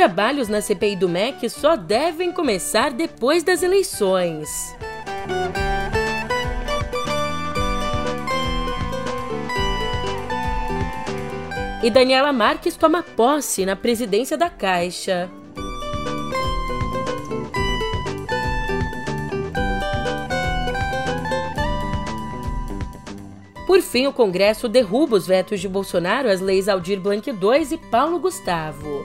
trabalhos na CPI do MEC só devem começar depois das eleições. E Daniela Marques toma posse na presidência da Caixa. Por fim, o Congresso derruba os vetos de Bolsonaro às leis Aldir Blanc II e Paulo Gustavo.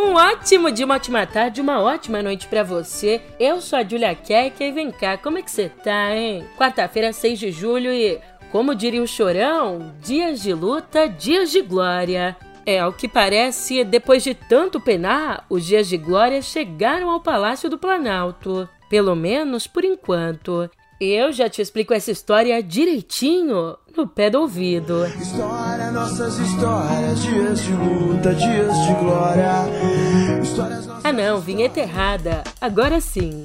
Um ótimo dia, uma ótima tarde, uma ótima noite para você. Eu sou a Julia Kek e vem cá, como é que você tá, hein? Quarta-feira, 6 de julho e, como diria o Chorão, dias de luta, dias de glória. É, ao que parece, depois de tanto penar, os dias de glória chegaram ao Palácio do Planalto. Pelo menos por enquanto. Eu já te explico essa história direitinho no pé do ouvido. História, nossas histórias, dias de luta, dias de glória. Histórias, Ah não, vinheta errada. Agora sim.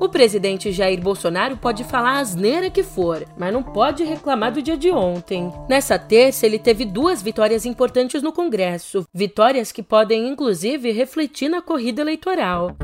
O presidente Jair Bolsonaro pode falar a asneira que for, mas não pode reclamar do dia de ontem. Nessa terça, ele teve duas vitórias importantes no Congresso, vitórias que podem inclusive refletir na corrida eleitoral.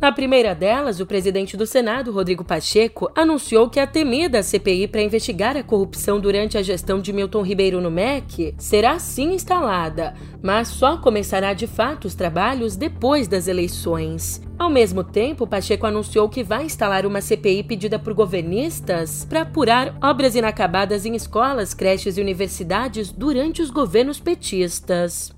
Na primeira delas, o presidente do Senado, Rodrigo Pacheco, anunciou que a temida CPI para investigar a corrupção durante a gestão de Milton Ribeiro no MEC será sim instalada, mas só começará de fato os trabalhos depois das eleições. Ao mesmo tempo, Pacheco anunciou que vai instalar uma CPI pedida por governistas para apurar obras inacabadas em escolas, creches e universidades durante os governos petistas.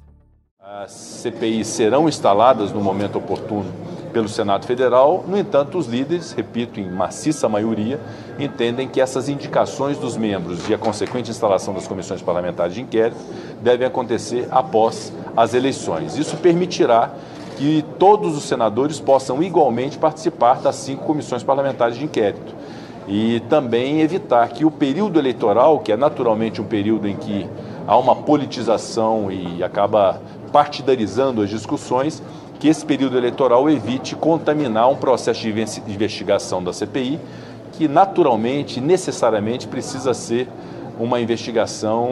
As CPIs serão instaladas no momento oportuno pelo Senado Federal. No entanto, os líderes, repito, em maciça maioria, entendem que essas indicações dos membros e a consequente instalação das comissões parlamentares de inquérito devem acontecer após as eleições. Isso permitirá que todos os senadores possam igualmente participar das cinco comissões parlamentares de inquérito. E também evitar que o período eleitoral, que é naturalmente um período em que há uma politização e acaba partidarizando as discussões, que esse período eleitoral evite contaminar um processo de investigação da CPI, que naturalmente, necessariamente, precisa ser uma investigação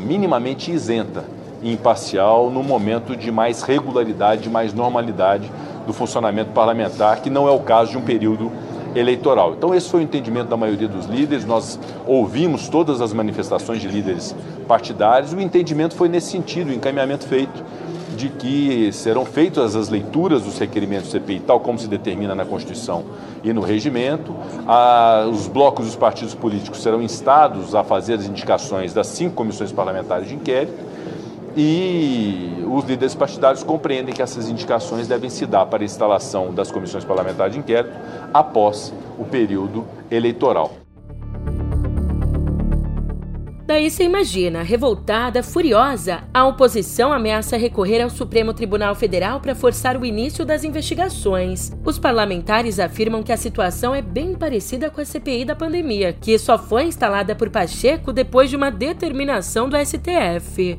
minimamente isenta e imparcial no momento de mais regularidade, de mais normalidade do funcionamento parlamentar, que não é o caso de um período eleitoral. Então, esse foi o entendimento da maioria dos líderes. Nós ouvimos todas as manifestações de líderes partidários. O entendimento foi nesse sentido, o encaminhamento feito de que serão feitas as leituras dos requerimentos do CPI, tal como se determina na Constituição e no regimento. Ah, os blocos dos partidos políticos serão instados a fazer as indicações das cinco comissões parlamentares de inquérito e os líderes partidários compreendem que essas indicações devem se dar para a instalação das comissões parlamentares de inquérito após o período eleitoral. Daí você imagina, revoltada, furiosa, a oposição ameaça recorrer ao Supremo Tribunal Federal para forçar o início das investigações. Os parlamentares afirmam que a situação é bem parecida com a CPI da pandemia, que só foi instalada por Pacheco depois de uma determinação do STF.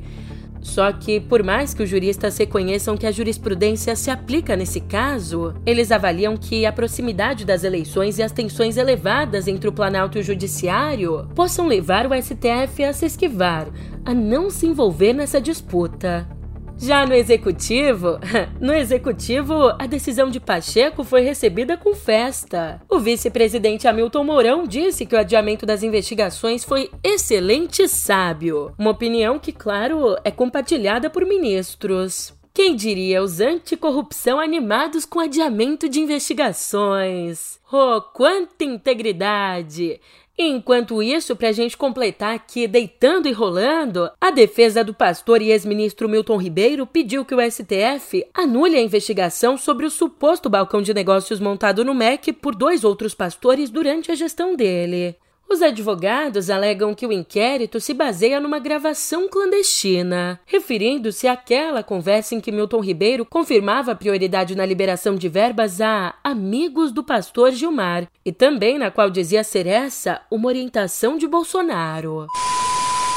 Só que, por mais que os juristas reconheçam que a jurisprudência se aplica nesse caso, eles avaliam que a proximidade das eleições e as tensões elevadas entre o Planalto e o Judiciário possam levar o STF a se esquivar, a não se envolver nessa disputa. Já no executivo, no executivo, a decisão de Pacheco foi recebida com festa. O vice-presidente Hamilton Mourão disse que o adiamento das investigações foi excelente e sábio. Uma opinião que, claro, é compartilhada por ministros. Quem diria os anticorrupção animados com adiamento de investigações? Oh, quanta integridade! Enquanto isso, para a gente completar aqui, deitando e rolando, a defesa do pastor e ex-ministro Milton Ribeiro pediu que o STF anule a investigação sobre o suposto balcão de negócios montado no MEC por dois outros pastores durante a gestão dele. Os advogados alegam que o inquérito se baseia numa gravação clandestina, referindo-se àquela conversa em que Milton Ribeiro confirmava a prioridade na liberação de verbas a amigos do pastor Gilmar, e também na qual dizia ser essa uma orientação de Bolsonaro.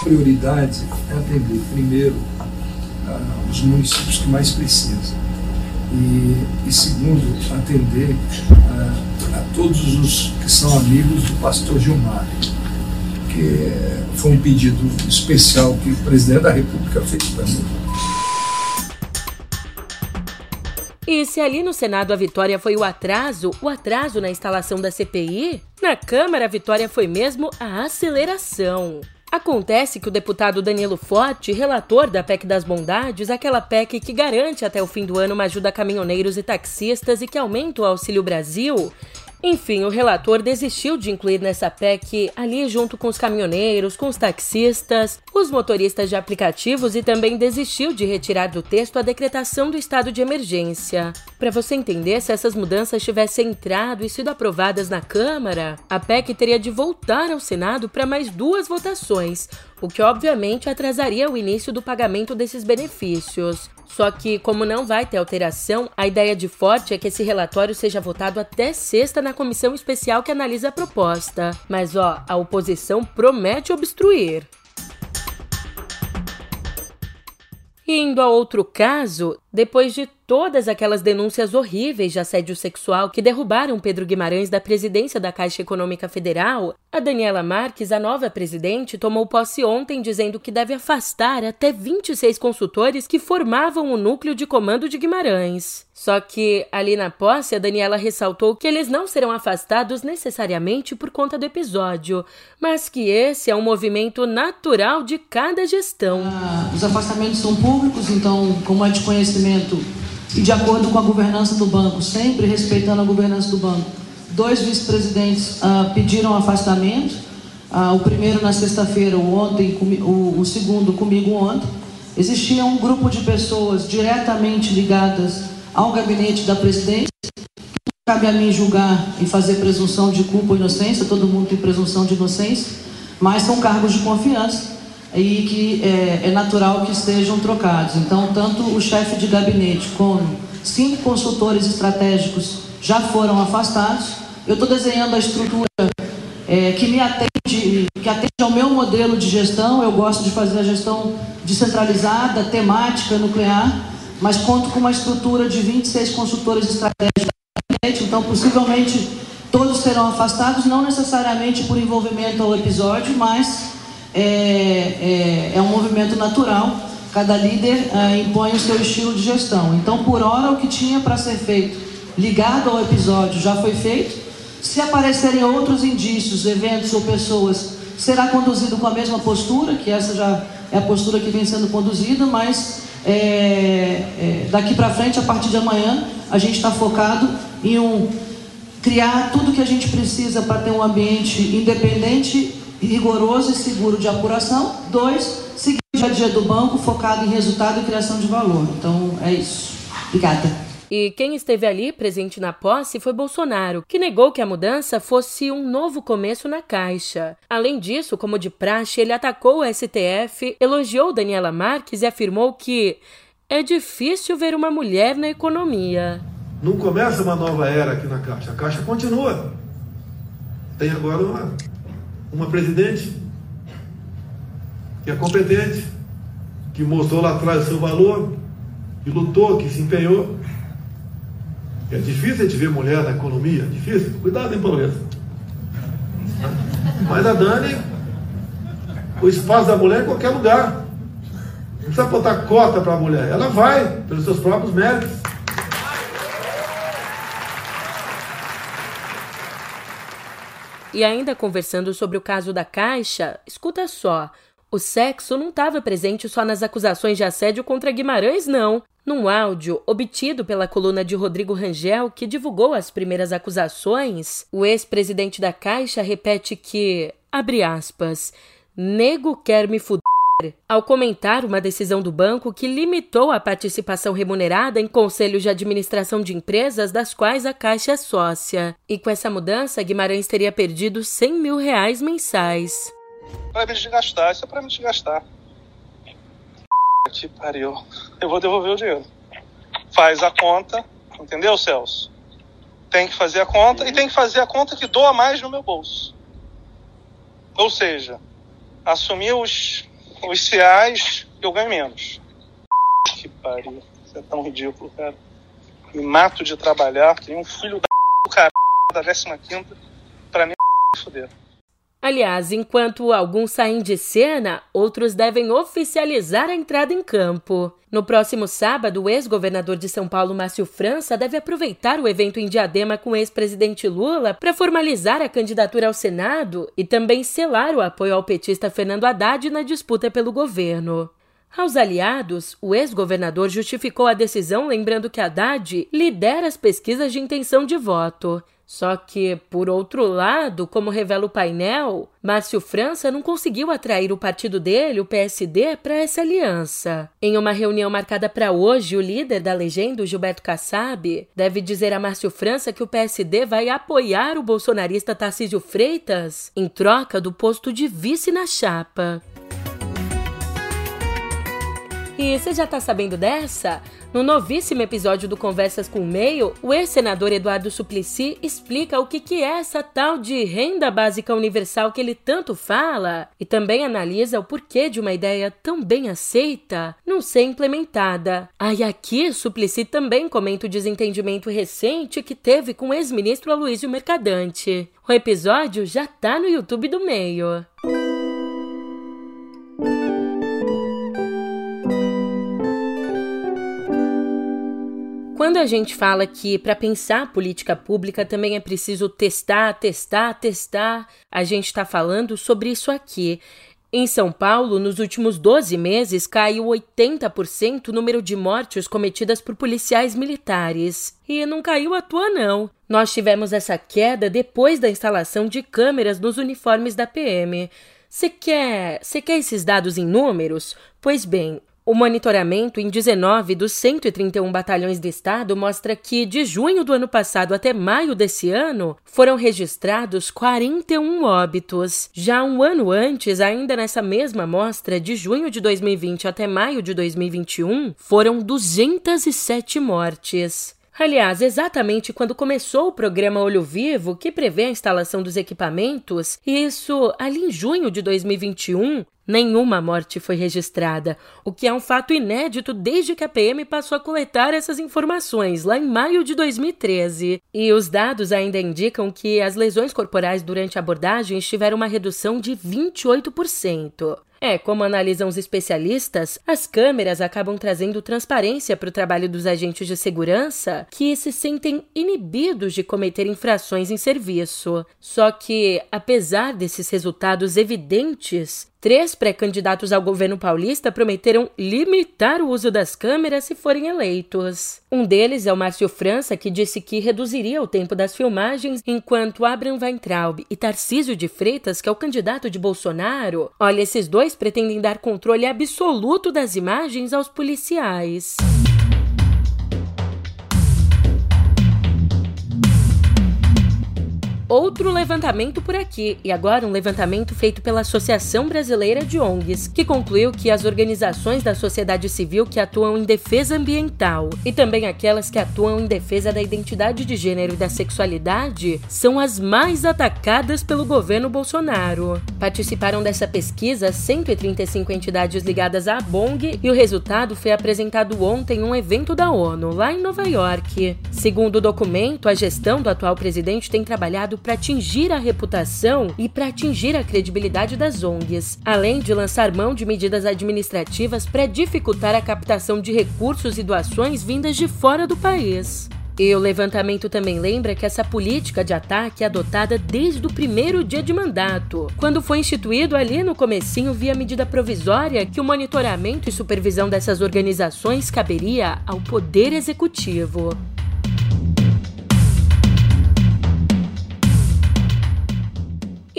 Prioridade é atender primeiro os municípios que mais precisam e, e segundo, atender a todos os que são amigos do pastor Gilmar, que foi um pedido especial que o presidente da República fez para mim. E se ali no Senado a vitória foi o atraso, o atraso na instalação da CPI, na Câmara a vitória foi mesmo a aceleração. Acontece que o deputado Danilo Forte, relator da PEC das Bondades, aquela PEC que garante até o fim do ano uma ajuda a caminhoneiros e taxistas e que aumenta o Auxílio Brasil, enfim, o relator desistiu de incluir nessa PEC, ali junto com os caminhoneiros, com os taxistas, os motoristas de aplicativos e também desistiu de retirar do texto a decretação do estado de emergência. Para você entender, se essas mudanças tivessem entrado e sido aprovadas na Câmara, a PEC teria de voltar ao Senado para mais duas votações, o que obviamente atrasaria o início do pagamento desses benefícios. Só que, como não vai ter alteração, a ideia de Forte é que esse relatório seja votado até sexta na comissão especial que analisa a proposta. Mas, ó, a oposição promete obstruir. Indo a outro caso, depois de todas aquelas denúncias horríveis de assédio sexual que derrubaram Pedro Guimarães da presidência da Caixa Econômica Federal, a Daniela Marques, a nova presidente, tomou posse ontem dizendo que deve afastar até 26 consultores que formavam o núcleo de comando de Guimarães. Só que, ali na posse, a Daniela ressaltou que eles não serão afastados necessariamente por conta do episódio, mas que esse é um movimento natural de cada gestão. Ah, os afastamentos são públicos, então, como é de conhecimento, e de acordo com a governança do banco, sempre respeitando a governança do banco, dois vice-presidentes uh, pediram afastamento. Uh, o primeiro na sexta-feira, ontem, o, o segundo comigo ontem. Existia um grupo de pessoas diretamente ligadas ao gabinete da presidência. Cabe a mim julgar e fazer presunção de culpa ou inocência, todo mundo tem presunção de inocência, mas são cargos de confiança e que é, é natural que estejam trocados. Então, tanto o chefe de gabinete como cinco consultores estratégicos já foram afastados. Eu estou desenhando a estrutura é, que me atende, que atende ao meu modelo de gestão. Eu gosto de fazer a gestão descentralizada, temática, nuclear, mas conto com uma estrutura de 26 consultores estratégicos. Então, possivelmente, todos serão afastados, não necessariamente por envolvimento ao episódio, mas é, é, é um movimento natural. Cada líder é, impõe o seu estilo de gestão. Então, por hora, o que tinha para ser feito ligado ao episódio já foi feito. Se aparecerem outros indícios, eventos ou pessoas, será conduzido com a mesma postura, que essa já é a postura que vem sendo conduzida, mas é, é, daqui para frente, a partir de amanhã, a gente está focado em um criar tudo que a gente precisa para ter um ambiente independente rigoroso e seguro de apuração. Dois, seguir o dia a dia do banco focado em resultado e criação de valor. Então, é isso. Obrigada. E quem esteve ali presente na posse foi Bolsonaro, que negou que a mudança fosse um novo começo na Caixa. Além disso, como de praxe, ele atacou o STF, elogiou Daniela Marques e afirmou que é difícil ver uma mulher na economia. Não começa uma nova era aqui na Caixa, a Caixa continua. Tem agora uma uma presidente que é competente, que mostrou lá atrás o seu valor, que lutou, que se empenhou. É difícil a gente ver mulher na economia, difícil. Cuidado, hein, Pauleta. Mas a Dani, o espaço da mulher é em qualquer lugar. Não precisa botar cota para a mulher. Ela vai, pelos seus próprios méritos. E ainda conversando sobre o caso da Caixa, escuta só. O sexo não estava presente só nas acusações de assédio contra Guimarães, não. Num áudio obtido pela coluna de Rodrigo Rangel, que divulgou as primeiras acusações, o ex-presidente da Caixa repete que, abre aspas, nego quer me fuder ao comentar uma decisão do banco que limitou a participação remunerada em conselhos de administração de empresas das quais a Caixa é sócia. E com essa mudança, Guimarães teria perdido 100 mil reais mensais. Para me desgastar, isso é para me desgastar. Que pariu. Eu vou devolver o dinheiro. Faz a conta, entendeu, Celso? Tem que fazer a conta e tem que fazer a conta que doa mais no meu bolso. Ou seja, assumir os, os eu ganho menos. Que pariu. Isso é tão ridículo, cara. Me mato de trabalhar, tenho um filho da cara da 15 pra nem foder. Aliás, enquanto alguns saem de cena, outros devem oficializar a entrada em campo. No próximo sábado, o ex-governador de São Paulo, Márcio França, deve aproveitar o evento em Diadema com o ex-presidente Lula para formalizar a candidatura ao Senado e também selar o apoio ao petista Fernando Haddad na disputa pelo governo. Aos aliados, o ex-governador justificou a decisão lembrando que Haddad lidera as pesquisas de intenção de voto. Só que, por outro lado, como revela o painel, Márcio França não conseguiu atrair o partido dele, o PSD, para essa aliança. Em uma reunião marcada para hoje, o líder da legenda, Gilberto Kassab, deve dizer a Márcio França que o PSD vai apoiar o bolsonarista Tarcísio Freitas em troca do posto de vice na chapa. E você já tá sabendo dessa? No novíssimo episódio do Conversas com o Meio, o ex-senador Eduardo Suplicy explica o que, que é essa tal de renda básica universal que ele tanto fala e também analisa o porquê de uma ideia tão bem aceita não ser implementada. Ah, e aqui Suplicy também comenta o desentendimento recente que teve com o ex-ministro Aloysio Mercadante. O episódio já tá no YouTube do Meio. Quando a gente fala que para pensar política pública também é preciso testar, testar, testar, a gente está falando sobre isso aqui. Em São Paulo, nos últimos 12 meses, caiu 80% o número de mortes cometidas por policiais militares. E não caiu à toa, não. Nós tivemos essa queda depois da instalação de câmeras nos uniformes da PM. Você quer, quer esses dados em números? Pois bem, o monitoramento em 19 dos 131 batalhões do estado mostra que, de junho do ano passado até maio desse ano, foram registrados 41 óbitos. Já um ano antes, ainda nessa mesma amostra, de junho de 2020 até maio de 2021, foram 207 mortes. Aliás, exatamente quando começou o programa Olho Vivo, que prevê a instalação dos equipamentos, isso ali em junho de 2021, Nenhuma morte foi registrada, o que é um fato inédito desde que a PM passou a coletar essas informações, lá em maio de 2013. E os dados ainda indicam que as lesões corporais durante a abordagem tiveram uma redução de 28%. É, como analisam os especialistas, as câmeras acabam trazendo transparência para o trabalho dos agentes de segurança que se sentem inibidos de cometer infrações em serviço. Só que, apesar desses resultados evidentes, Três pré-candidatos ao governo paulista prometeram limitar o uso das câmeras se forem eleitos. Um deles é o Márcio França, que disse que reduziria o tempo das filmagens, enquanto Abraham Weintraub e Tarcísio de Freitas, que é o candidato de Bolsonaro, olha, esses dois pretendem dar controle absoluto das imagens aos policiais. Outro levantamento por aqui, e agora um levantamento feito pela Associação Brasileira de ONGs, que concluiu que as organizações da sociedade civil que atuam em defesa ambiental e também aquelas que atuam em defesa da identidade de gênero e da sexualidade são as mais atacadas pelo governo Bolsonaro. Participaram dessa pesquisa 135 entidades ligadas à BONG e o resultado foi apresentado ontem em um evento da ONU, lá em Nova York. Segundo o documento, a gestão do atual presidente tem trabalhado para atingir a reputação e para atingir a credibilidade das ONGs, além de lançar mão de medidas administrativas para dificultar a captação de recursos e doações vindas de fora do país. E o levantamento também lembra que essa política de ataque é adotada desde o primeiro dia de mandato, quando foi instituído ali no comecinho via medida provisória que o monitoramento e supervisão dessas organizações caberia ao Poder Executivo.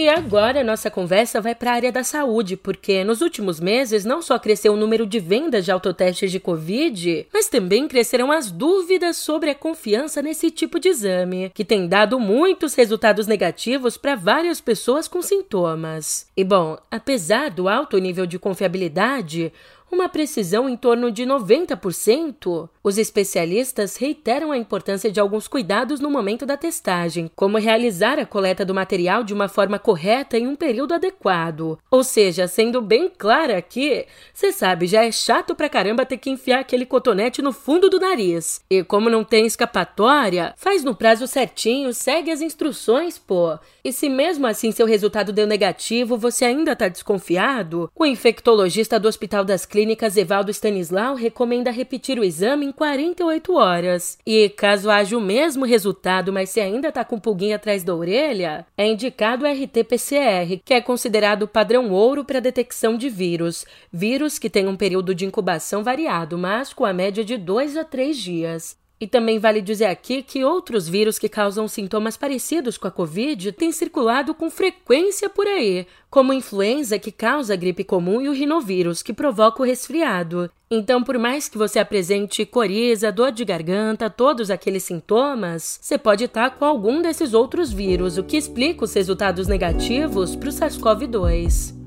E agora nossa conversa vai para a área da saúde, porque nos últimos meses não só cresceu o número de vendas de autotestes de Covid, mas também cresceram as dúvidas sobre a confiança nesse tipo de exame, que tem dado muitos resultados negativos para várias pessoas com sintomas. E bom, apesar do alto nível de confiabilidade, uma precisão em torno de 90%, os especialistas reiteram a importância de alguns cuidados no momento da testagem, como realizar a coleta do material de uma forma correta em um período adequado. Ou seja, sendo bem clara aqui, você sabe, já é chato pra caramba ter que enfiar aquele cotonete no fundo do nariz. E como não tem escapatória, faz no prazo certinho, segue as instruções, pô. E se mesmo assim seu resultado deu negativo, você ainda tá desconfiado? O infectologista do Hospital das Clínicas Clínicas Evaldo Stanislau recomenda repetir o exame em 48 horas. E caso haja o mesmo resultado, mas se ainda está com pulguinha atrás da orelha, é indicado o RT-PCR, que é considerado padrão ouro para detecção de vírus. Vírus que tem um período de incubação variado, mas com a média de 2 a 3 dias. E também vale dizer aqui que outros vírus que causam sintomas parecidos com a Covid têm circulado com frequência por aí, como a influenza, que causa a gripe comum, e o rinovírus, que provoca o resfriado. Então, por mais que você apresente coriza, dor de garganta, todos aqueles sintomas, você pode estar com algum desses outros vírus, o que explica os resultados negativos para o SARS-CoV-2.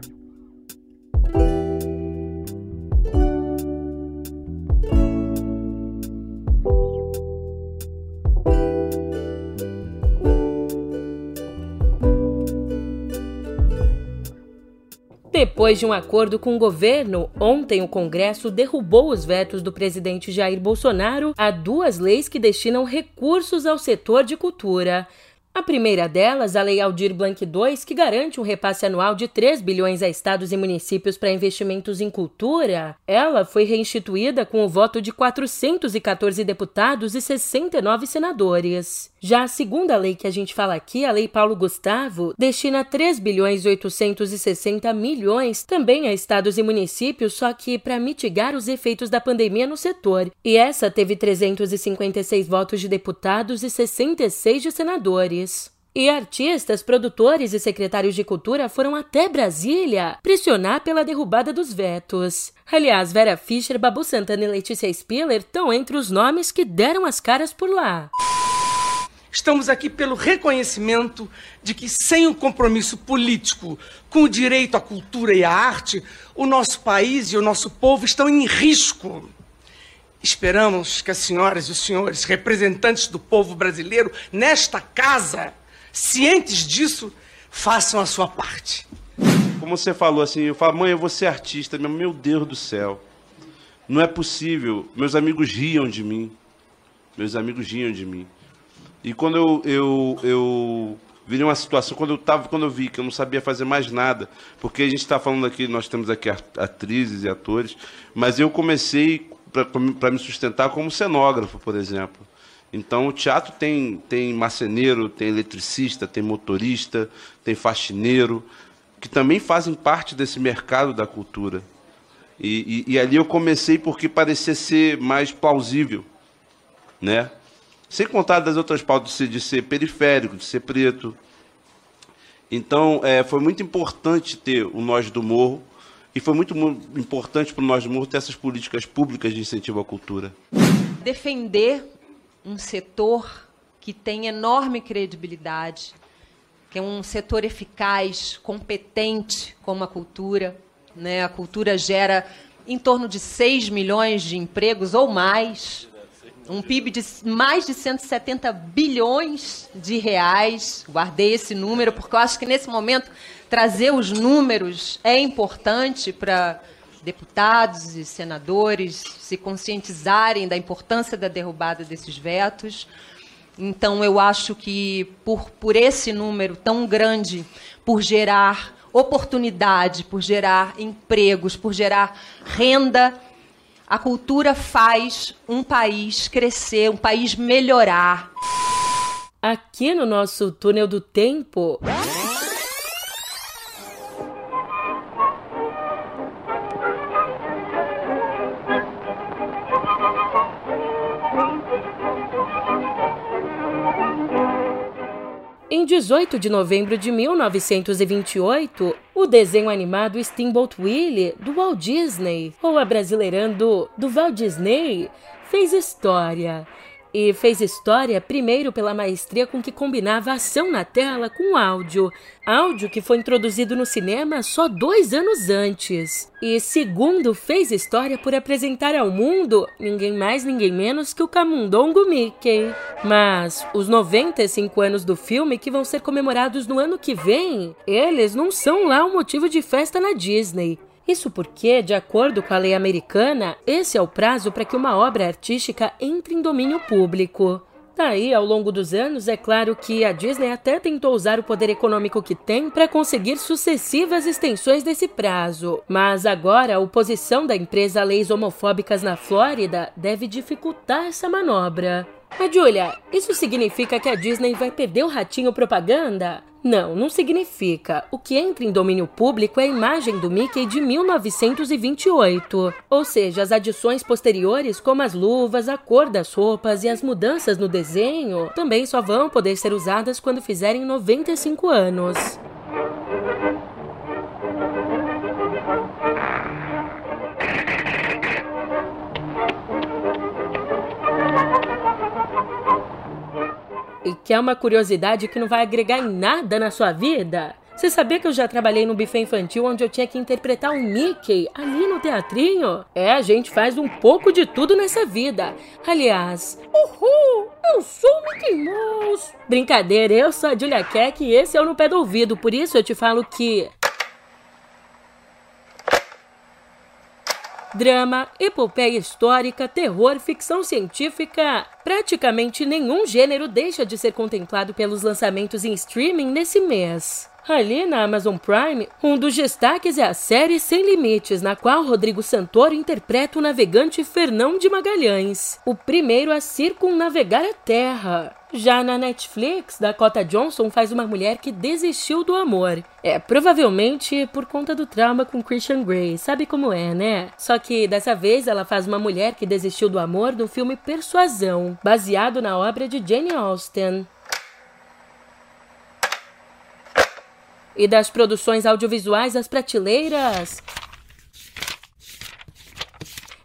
Depois de um acordo com o governo, ontem o Congresso derrubou os vetos do presidente Jair Bolsonaro a duas leis que destinam recursos ao setor de cultura. A primeira delas, a Lei Aldir Blanc II, que garante um repasse anual de 3 bilhões a estados e municípios para investimentos em cultura, ela foi reinstituída com o voto de 414 deputados e 69 senadores. Já a segunda lei que a gente fala aqui, a Lei Paulo Gustavo, destina 3 bilhões e 860 milhões também a estados e municípios, só que para mitigar os efeitos da pandemia no setor. E essa teve 356 votos de deputados e 66 de senadores. E artistas, produtores e secretários de cultura foram até Brasília pressionar pela derrubada dos vetos. Aliás, Vera Fischer, Babu Santana e Letícia Spiller estão entre os nomes que deram as caras por lá. Estamos aqui pelo reconhecimento de que, sem o compromisso político com o direito à cultura e à arte, o nosso país e o nosso povo estão em risco. Esperamos que as senhoras e os senhores, representantes do povo brasileiro, nesta casa, cientes disso, façam a sua parte. Como você falou assim, eu falo, mãe, eu vou ser artista. Meu Deus do céu. Não é possível. Meus amigos riam de mim. Meus amigos riam de mim. E quando eu, eu, eu virei uma situação, quando eu, tava, quando eu vi que eu não sabia fazer mais nada, porque a gente está falando aqui, nós temos aqui atrizes e atores, mas eu comecei para me sustentar como cenógrafo, por exemplo. Então, o teatro tem, tem marceneiro, tem eletricista, tem motorista, tem faxineiro, que também fazem parte desse mercado da cultura. E, e, e ali eu comecei porque parecia ser mais plausível, né? Sem contar das outras pautas de ser, periférico, de ser preto. Então, é, foi muito importante ter o Nós do Morro, e foi muito importante para Nós do Morro ter essas políticas públicas de incentivo à cultura. Defender um setor que tem enorme credibilidade, que é um setor eficaz, competente como a cultura. Né? A cultura gera em torno de 6 milhões de empregos ou mais, um PIB de mais de 170 bilhões de reais. Guardei esse número porque eu acho que nesse momento trazer os números é importante para deputados e senadores se conscientizarem da importância da derrubada desses vetos. Então, eu acho que por, por esse número tão grande, por gerar oportunidade, por gerar empregos, por gerar renda, a cultura faz um país crescer, um país melhorar. Aqui no nosso túnel do tempo. Em Em 18 de novembro de 1928, o desenho animado Steamboat Willie, do Walt Disney, ou abrasileirando do Walt Disney, fez história e fez história primeiro pela maestria com que combinava ação na tela com áudio. Áudio que foi introduzido no cinema só dois anos antes. E segundo, fez história por apresentar ao mundo ninguém mais, ninguém menos que o Camundongo Mickey. Mas os 95 anos do filme, que vão ser comemorados no ano que vem, eles não são lá um motivo de festa na Disney. Isso porque, de acordo com a lei americana, esse é o prazo para que uma obra artística entre em domínio público. Daí, ao longo dos anos, é claro que a Disney até tentou usar o poder econômico que tem para conseguir sucessivas extensões desse prazo. Mas agora, a oposição da empresa a leis homofóbicas na Flórida deve dificultar essa manobra. Mas, Julia, isso significa que a Disney vai perder o ratinho propaganda? Não, não significa. O que entra em domínio público é a imagem do Mickey de 1928. Ou seja, as adições posteriores, como as luvas, a cor das roupas e as mudanças no desenho, também só vão poder ser usadas quando fizerem 95 anos. E quer uma curiosidade que não vai agregar em nada na sua vida? Você sabia que eu já trabalhei no buffet infantil onde eu tinha que interpretar um Mickey ali no teatrinho? É, a gente faz um pouco de tudo nessa vida. Aliás, uhul, eu sou o Mickey Mouse. Brincadeira, eu sou a Julia Keck e esse é o No Pé do Ouvido, por isso eu te falo que drama, epopeia histórica, terror, ficção científica. Praticamente nenhum gênero deixa de ser contemplado pelos lançamentos em streaming nesse mês. Ali na Amazon Prime, um dos destaques é a série Sem Limites, na qual Rodrigo Santoro interpreta o navegante Fernão de Magalhães, o primeiro a circunnavegar a Terra. Já na Netflix, Dakota Johnson faz uma mulher que desistiu do amor. É, provavelmente por conta do trauma com Christian Grey, sabe como é, né? Só que dessa vez ela faz uma mulher que desistiu do amor no filme Persuasão, baseado na obra de Jane Austen. E das produções audiovisuais às prateleiras.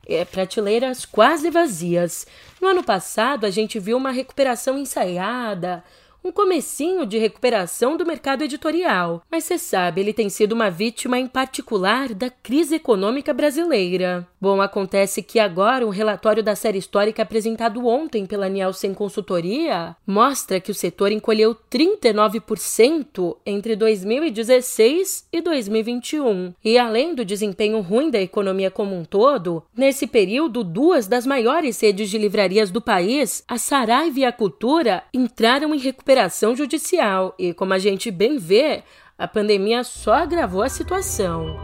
É, prateleiras quase vazias. No ano passado, a gente viu uma recuperação ensaiada, um comecinho de recuperação do mercado editorial. Mas você sabe, ele tem sido uma vítima em particular da crise econômica brasileira. Bom, acontece que agora um relatório da série histórica apresentado ontem pela Nielsen Consultoria mostra que o setor encolheu 39% entre 2016 e 2021. E além do desempenho ruim da economia como um todo, nesse período duas das maiores redes de livrarias do país, a Saraiva e a Cultura, entraram em recuperação recuperação judicial e, como a gente bem vê, a pandemia só agravou a situação.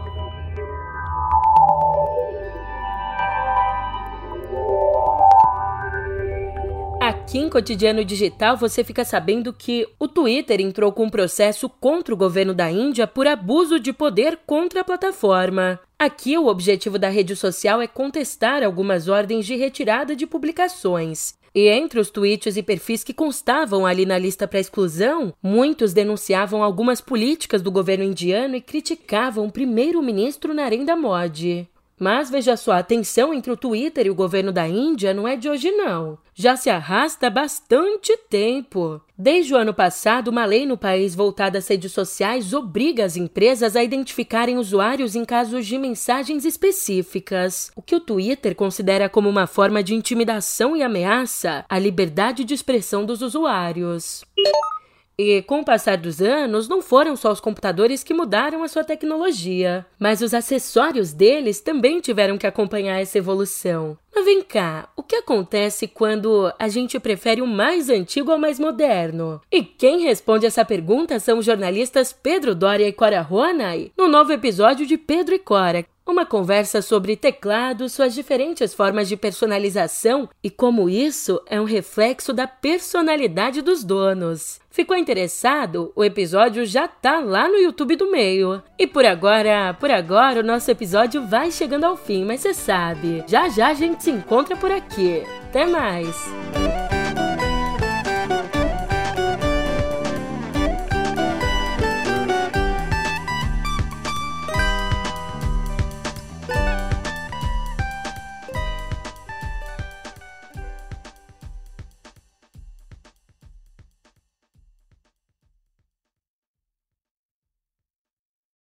Aqui em Cotidiano Digital você fica sabendo que o Twitter entrou com um processo contra o governo da Índia por abuso de poder contra a plataforma. Aqui o objetivo da rede social é contestar algumas ordens de retirada de publicações. E entre os tweets e perfis que constavam ali na lista para exclusão, muitos denunciavam algumas políticas do governo indiano e criticavam o primeiro-ministro Narendra Modi. Mas veja só, a tensão entre o Twitter e o governo da Índia não é de hoje, não. Já se arrasta há bastante tempo. Desde o ano passado, uma lei no país voltada às redes sociais obriga as empresas a identificarem usuários em casos de mensagens específicas, o que o Twitter considera como uma forma de intimidação e ameaça à liberdade de expressão dos usuários. E com o passar dos anos, não foram só os computadores que mudaram a sua tecnologia, mas os acessórios deles também tiveram que acompanhar essa evolução. Mas vem cá, o que acontece quando a gente prefere o mais antigo ao mais moderno? E quem responde essa pergunta são os jornalistas Pedro Doria e Cora Ronay no novo episódio de Pedro e Cora, uma conversa sobre teclado, suas diferentes formas de personalização e como isso é um reflexo da personalidade dos donos. Ficou interessado? O episódio já tá lá no YouTube do meio. E por agora, por agora o nosso episódio vai chegando ao fim, mas você sabe, já já a gente se encontra por aqui. Até mais!